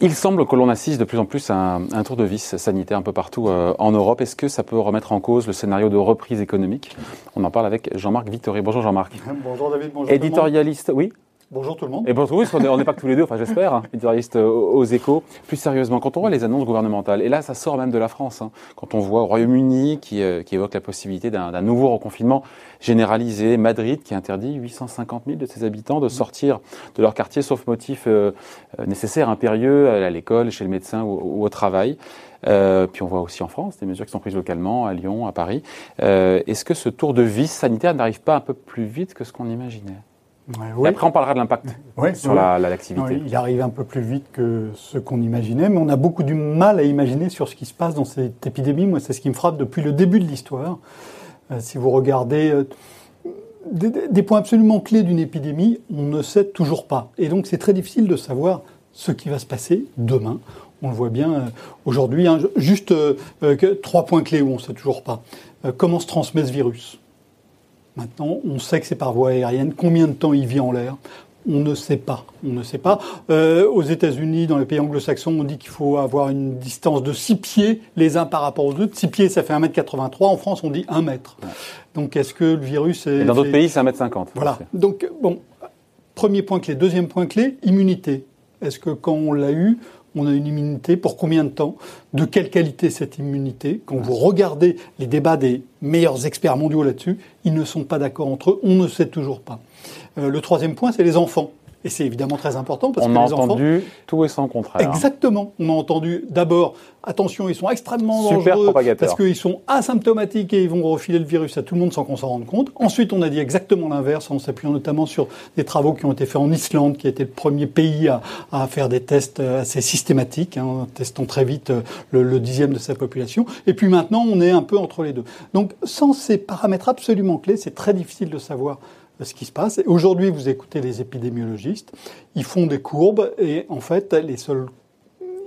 Il semble que l'on assiste de plus en plus à un, tour de vis sanitaire un peu partout euh, en Europe. Est-ce que ça peut remettre en cause le scénario de reprise économique? On en parle avec Jean-Marc Vittori. Bonjour Jean-Marc. Bonjour David, bonjour. Éditorialiste, oui Bonjour tout le monde. Et bonjour, oui, on n'est pas que tous les deux, enfin j'espère, hein, éditorialiste aux échos. Plus sérieusement, quand on voit les annonces gouvernementales, et là ça sort même de la France, hein, quand on voit au Royaume-Uni qui, euh, qui, évoque la possibilité d'un nouveau reconfinement généralisé, Madrid qui interdit 850 000 de ses habitants de sortir de leur quartier sauf motif euh, euh, nécessaire, impérieux, à l'école, chez le médecin ou, au travail. Euh, puis on voit aussi en France des mesures qui sont prises localement, à Lyon, à Paris. Euh, Est-ce que ce tour de vis sanitaire n'arrive pas un peu plus vite que ce qu'on imaginait? Et après, on parlera de l'impact sur l'activité. il arrive un peu plus vite que ce qu'on imaginait, mais on a beaucoup du mal à imaginer sur ce qui se passe dans cette épidémie. Moi, c'est ce qui me frappe depuis le début de l'histoire. Euh, si vous regardez euh, des, des, points absolument clés d'une épidémie, on ne sait toujours pas. Et donc, c'est très difficile de savoir ce qui va se passer demain. On le voit bien euh, aujourd'hui. Hein, juste trois points clés où on ne sait toujours pas. comment se transmet ce virus? Maintenant, on sait que c'est par voie aérienne. Combien de temps il vit en l'air? On ne sait pas. On ne sait pas. Euh, aux États-Unis, dans les pays anglo-saxons, on dit qu'il faut avoir une distance de 6 pieds les uns par rapport aux autres. 6 pieds, ça fait 1m83. En France, on dit 1 mètre. Donc, est-ce que le virus est. Et dans d'autres pays, c'est 1m50. Voilà. Donc, bon, premier point clé. Deuxième point clé, immunité. Est-ce que quand on l'a eu, on a une immunité, pour combien de temps, de quelle qualité cette immunité. Quand vous regardez les débats des meilleurs experts mondiaux là-dessus, ils ne sont pas d'accord entre eux, on ne sait toujours pas. Euh, le troisième point, c'est les enfants. Et c'est évidemment très important parce on que a les entendu tout et son contraire. Exactement. On a entendu d'abord, attention, ils sont extrêmement dangereux parce qu'ils sont asymptomatiques et ils vont refiler le virus à tout le monde sans qu'on s'en rende compte. Ensuite, on a dit exactement l'inverse en s'appuyant notamment sur des travaux qui ont été faits en Islande, qui a été le premier pays à, à faire des tests assez systématiques, hein, testant très vite euh, le, le, dixième de sa population. Et puis maintenant, on est un peu entre les deux. Donc, sans ces paramètres absolument clés, c'est très difficile de savoir ce qui se passe. Aujourd'hui, vous écoutez les épidémiologistes, ils font des courbes et en fait, les seuls,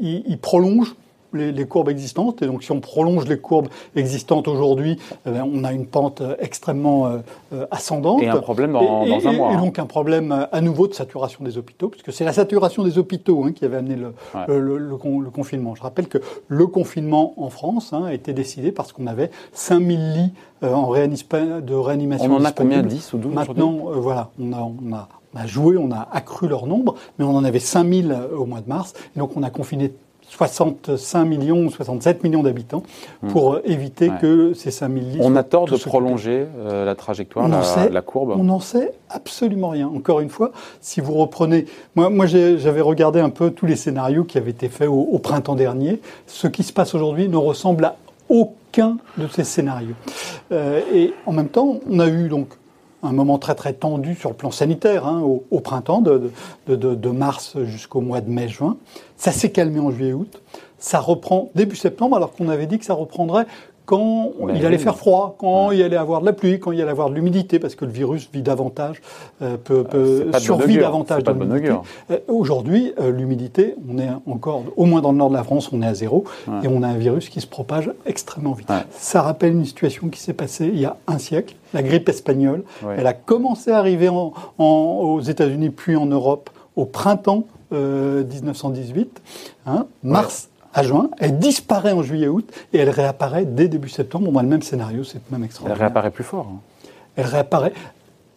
ils, ils prolongent les, courbes existantes. Et donc, si on prolonge les courbes existantes aujourd'hui, eh on a une pente extrêmement euh, ascendante. Et un problème dans, et, dans un mois. Et donc, un problème euh, à nouveau de saturation des hôpitaux, puisque c'est la saturation des hôpitaux hein, qui avait amené le, le, le, confinement. Je rappelle que le confinement en France hein, a été décidé parce qu'on avait 5000 lits euh, en de réanimation. On en a combien 10 ou 12 Maintenant, voilà, on a, on a on a joué, on a accru leur nombre, mais on en avait 5000 au mois de mars. Et donc, on a confiné 65 millions ou 67 millions d'habitants hmm. pour euh, éviter que ces 5 000 On a tort de prolonger euh, la trajectoire, la, la, courbe On n'en sait absolument rien. Encore une fois, si vous reprenez... Moi, moi j'avais regardé un peu tous les scénarios qui avaient été faits au, printemps dernier. Ce qui se passe aujourd'hui ne ressemble à aucun de ces scénarios. Euh, et en même temps, on a eu donc un moment très très tendu sur le plan sanitaire hein, au, printemps, de, de, mars jusqu'au mois de mai-juin. Ça s'est calmé en juillet-août. Ça reprend début septembre, alors qu'on avait dit que ça reprendrait quand il allait faire froid, quand il allait avoir de la pluie, quand il allait avoir de l'humidité, parce que le virus vit davantage, euh, peut, peut survit davantage de l'humidité. Euh, aujourd'hui, euh, l'humidité, on est encore, au moins dans le nord de la France, on est à zéro, et on a un virus qui se propage extrêmement vite. Ça rappelle une situation qui s'est passée il y a un siècle, la grippe espagnole. Elle a commencé à arriver en, aux États-Unis, puis en Europe, au printemps 1918, hein, mars à juin, elle disparaît en juillet-août et elle réapparaît dès début septembre. On a le même scénario, c'est même extraordinaire. Elle réapparaît plus fort. Hein. Elle réapparaît.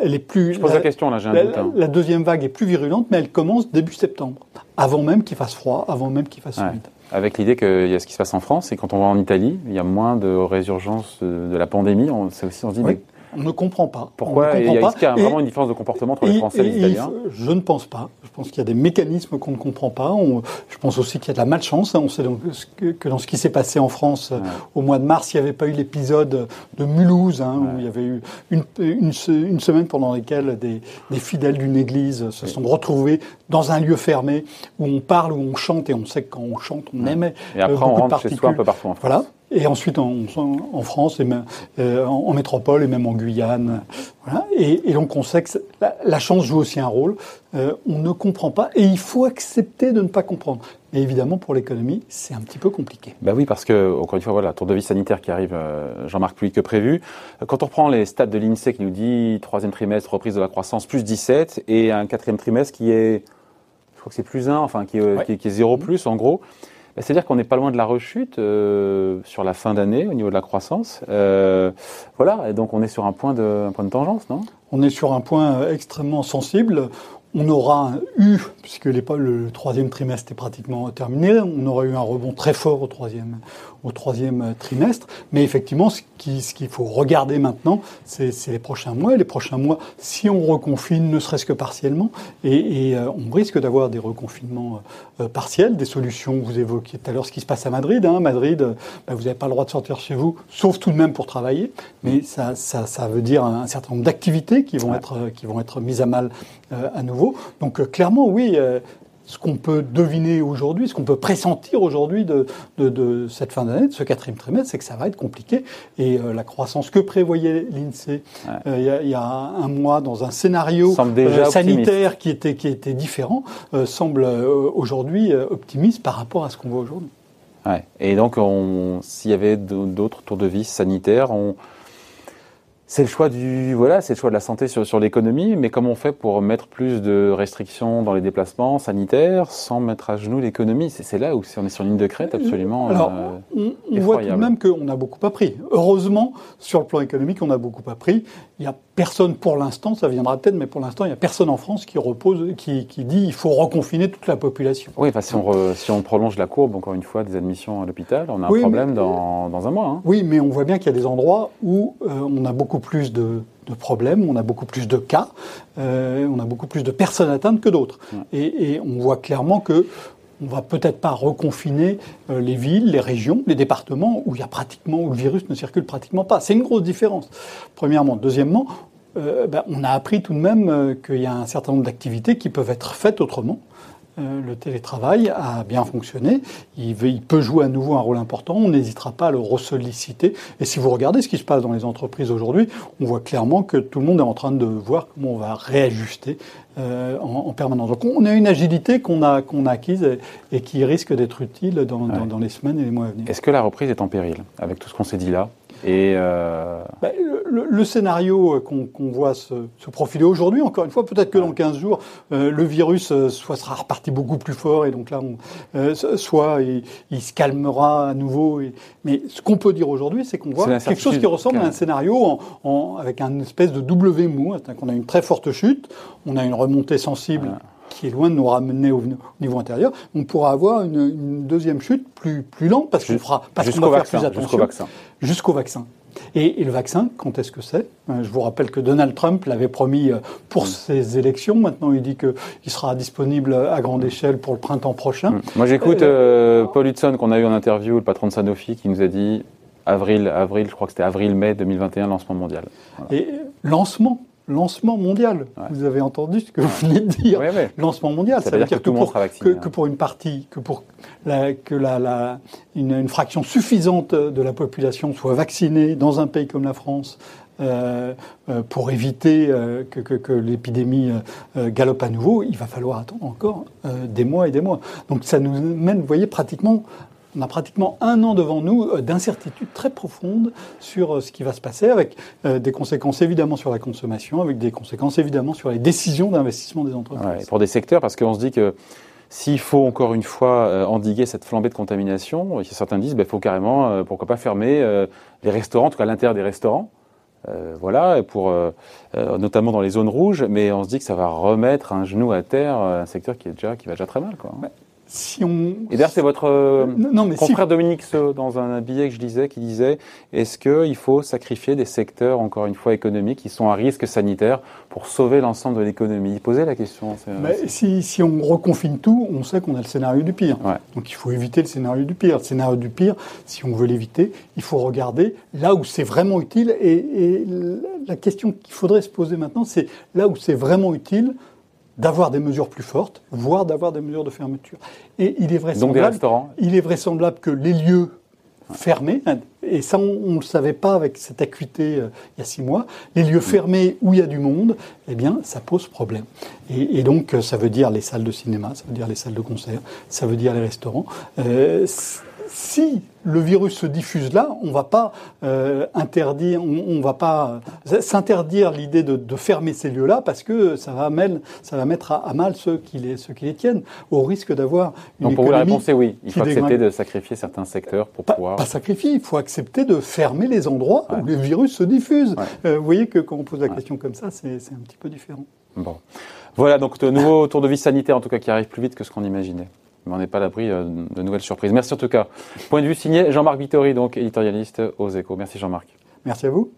Elle est plus. Je pose la, question là, j'ai un la, doute. Hein. La deuxième vague est plus virulente, mais elle commence début septembre, avant même qu'il fasse froid, avant même qu'il fasse humide. Avec l'idée qu'il y a ce qui se passe en France et quand on va en Italie, il y a moins de résurgence de la pandémie. On, aussi, on se dit, mais on ne comprend pas. Pourquoi Il y a, vraiment une différence de comportement entre les Français et, les Italiens? Je ne pense pas. Je pense qu'il y a des mécanismes qu'on ne comprend pas. je pense aussi qu'il y a de la malchance. Hein. On sait donc que, dans ce qui s'est passé en France au mois de mars, il n'y avait pas eu l'épisode de Mulhouse, hein, où il y avait eu une, une, semaine pendant laquelle des, des fidèles d'une église se sont retrouvés dans un lieu fermé où on parle, où on chante, et on sait que quand on chante, on aime. Et après, on rentre chez soi un peu partout en France. Voilà. Et ensuite en, en France, et même, euh, en, métropole et même en Guyane. Voilà. Et, et, donc on sait que la, la, chance joue aussi un rôle. Euh, on ne comprend pas et il faut accepter de ne pas comprendre. Mais évidemment, pour l'économie, c'est un petit peu compliqué. Bah oui, parce que, encore une fois, voilà, tour de vie sanitaire qui arrive, euh, Jean-Marc, plus que prévu. Quand on reprend les stats de l'INSEE qui nous dit troisième trimestre, reprise de la croissance, plus 17, et un quatrième trimestre qui est, je crois que c'est plus 1, enfin, qui, est, qui, qui est 0 plus, en gros. Bah, c'est-à-dire qu'on n'est pas loin de la rechute euh, sur la fin d'année au niveau de la croissance. Euh, voilà, et donc on est sur un point de, tangence, non? On est sur un point euh, extrêmement sensible. On aura eu, puisque le troisième trimestre est pratiquement terminé, on aura eu un rebond très fort au troisième, au troisième trimestre. Mais effectivement, ce qu'il ce faut regarder maintenant, c'est les prochains mois. Et les prochains mois, si on reconfine, ne serait-ce que partiellement, et, et euh, on risque d'avoir des reconfinements euh, partiels, des solutions. Vous évoquiez tout à l'heure ce qui se passe à Madrid. Hein. Madrid, euh, bah, vous n'avez pas le droit de sortir chez vous, sauf tout de même pour travailler. Mais ça, ça, ça veut dire un, certain nombre d'activités qui vont être qui vont être mises à mal à nouveau. Donc clairement, oui ce qu'on peut deviner aujourd'hui, ce qu'on peut pressentir aujourd'hui de, de, de, cette fin d'année, de ce quatrième trimestre, c'est que ça va être compliqué. Et euh, la croissance que prévoyait l'INSEE euh, il, y a, un mois dans un scénario euh, sanitaire qui était, qui était différent, semble aujourd'hui optimiste par rapport à ce qu'on voit aujourd'hui. Ouais. Et donc, s'il y avait d'autres tours de vis sanitaires, on c'est le choix du voilà, c'est le choix de la santé sur, sur l'économie, mais comment on fait pour mettre plus de restrictions dans les déplacements sanitaires sans mettre à genoux l'économie? C'est là où on est sur une ligne de crête absolument. Alors, euh, on, voit tout de même qu'on a beaucoup appris. Heureusement, sur le plan économique, on a beaucoup appris. Il y a personne pour l'instant, ça viendra peut-être, mais pour l'instant, il n'y a personne en France qui repose, qui, qui dit il faut reconfiner toute la population. Oui, enfin, si, on si on prolonge la courbe, encore une fois, des admissions à l'hôpital, on a un problème dans, dans, un mois. Hein. Oui, mais on voit bien qu'il y a des endroits où euh, on a beaucoup plus de, de, problèmes, on a beaucoup plus de cas, euh, on a beaucoup plus de personnes atteintes que d'autres. Et, et, on voit clairement que on va peut-être pas reconfiner euh, les villes, les régions, les départements où il y a pratiquement où le virus ne circule pratiquement pas. C'est une grosse différence. Premièrement, deuxièmement, euh, ben, on a appris tout de même qu'il y a un certain nombre d'activités qui peuvent être faites autrement. Euh, le télétravail a bien fonctionné. Il, il, peut jouer à nouveau un rôle important. On n'hésitera pas à le ressolliciter. Et si vous regardez ce qui se passe dans les entreprises aujourd'hui, on voit clairement que tout le monde est en train de voir comment on va réajuster euh, en, en, permanence. Donc on a une agilité qu'on a, qu'on a acquise et, et qui risque d'être utile dans, ouais. dans, dans, les semaines et les mois à venir. Est-ce que la reprise est en péril avec tout ce qu'on s'est dit là? Et euh... ben, le, le, scénario qu'on qu voit se, se profiler aujourd'hui, encore une fois, peut-être que dans 15 jours, euh, le virus euh, soit sera reparti beaucoup plus fort et donc là, on, euh, soit il, il, se calmera à nouveau. Et, mais ce qu'on peut dire aujourd'hui, c'est qu'on voit quelque chose qui ressemble à un scénario en, en, avec un espèce de W mou, hein, qu'on a une très forte chute, on a une remontée sensible. Voilà qui est loin de nous ramener au, niveau intérieur, on pourra avoir une, une deuxième chute plus, plus lente parce qu'on fera parce qu'on va faire plus attention jusqu'au vaccin. Jusqu'au vaccin. Et, et, le vaccin, quand est-ce que c'est? Euh, Je vous rappelle que Donald Trump l'avait promis euh, pour mmh. ses élections. Maintenant, il dit qu'il sera disponible à grande mmh. échelle pour le printemps prochain. Mmh. Moi, j'écoute euh, Paul Hudson qu'on a eu en interview, le patron de Sanofi, qui nous a dit avril, avril, je crois que c'était avril-mai 2021, lancement mondial. Voilà. Et lancement lancement mondial. Ouais. Vous avez entendu ce que vous venez de dire. Ouais, ouais. Lancement mondial. Ça, ça veut dire, dire que, pour, que, que, pour, une partie, que pour la, que la, la une, une, fraction suffisante de la population soit vaccinée dans un pays comme la France. Euh, euh, pour éviter euh, que, que l'épidémie euh, galope à nouveau, il va falloir attendre encore euh, des mois et des mois. Donc ça nous mène, vous voyez, pratiquement on a pratiquement un an devant nous euh, d'incertitude très profonde sur euh, ce qui va se passer, avec euh, des conséquences évidemment sur la consommation, avec des conséquences évidemment sur les décisions d'investissement des entreprises. Ouais, pour des secteurs, parce qu'on se dit que s'il faut encore une fois endiguer cette flambée de contamination, certains disent qu'il bah, faut carrément, pourquoi pas fermer les restaurants, en tout cas l'intérieur des restaurants. Euh, voilà, pour, euh, notamment dans les zones rouges, mais on se dit que ça va remettre un genou à terre un secteur qui, est déjà, qui va déjà très mal. Quoi. Ouais si on... Et d'ailleurs, c'est votre euh, non, mais confrère si... Dominique Seux, dans un billet que je lisais, qui disait est-ce qu'il faut sacrifier des secteurs, encore une fois, économiques, qui sont à risque sanitaire pour sauver l'ensemble de l'économie? Il posait la question. Mais si, si, on reconfine tout, on sait qu'on a le scénario du pire. Ouais. Donc il faut éviter le scénario du pire. Le scénario du pire, si on veut l'éviter, il faut regarder là où c'est vraiment utile. Et, et la question qu'il faudrait se poser maintenant, c'est là où c'est vraiment utile d'avoir des mesures plus fortes, voire d'avoir des mesures de fermeture. Et il est vraisemblable, Donc des restaurants. il est vraisemblable que les lieux fermés, et ça on ne le savait pas avec cette acuité euh, il y a six mois, les lieux fermés où il y a du monde, eh bien ça pose problème. Et, donc euh, ça veut dire les salles de cinéma, ça veut dire les salles de concert, ça veut dire les restaurants. Euh, si le virus se diffuse là, on va pas euh, interdire, on, va pas s'interdire l'idée de, fermer ces lieux-là parce que ça va, ça va mettre à, mal ceux qui, les, ceux qui les tiennent, au risque d'avoir une Donc pour vous la réponse est oui, il faut accepter de sacrifier certains secteurs pour pouvoir. Pas sacrifier, il faut accepter de fermer les endroits où le virus se diffuse. Euh, vous voyez que quand on pose la question comme ça, c'est un petit peu différent. Bon, voilà donc de nouveau tour de vie sanitaire en tout cas qui arrive plus vite que ce qu'on imaginait mais on n'est pas à l'abri euh, de nouvelles surprises. Merci en tout cas. Point de vue signé Jean-Marc Vittori, donc éditorialiste aux échos. Merci Jean-Marc. Merci à vous.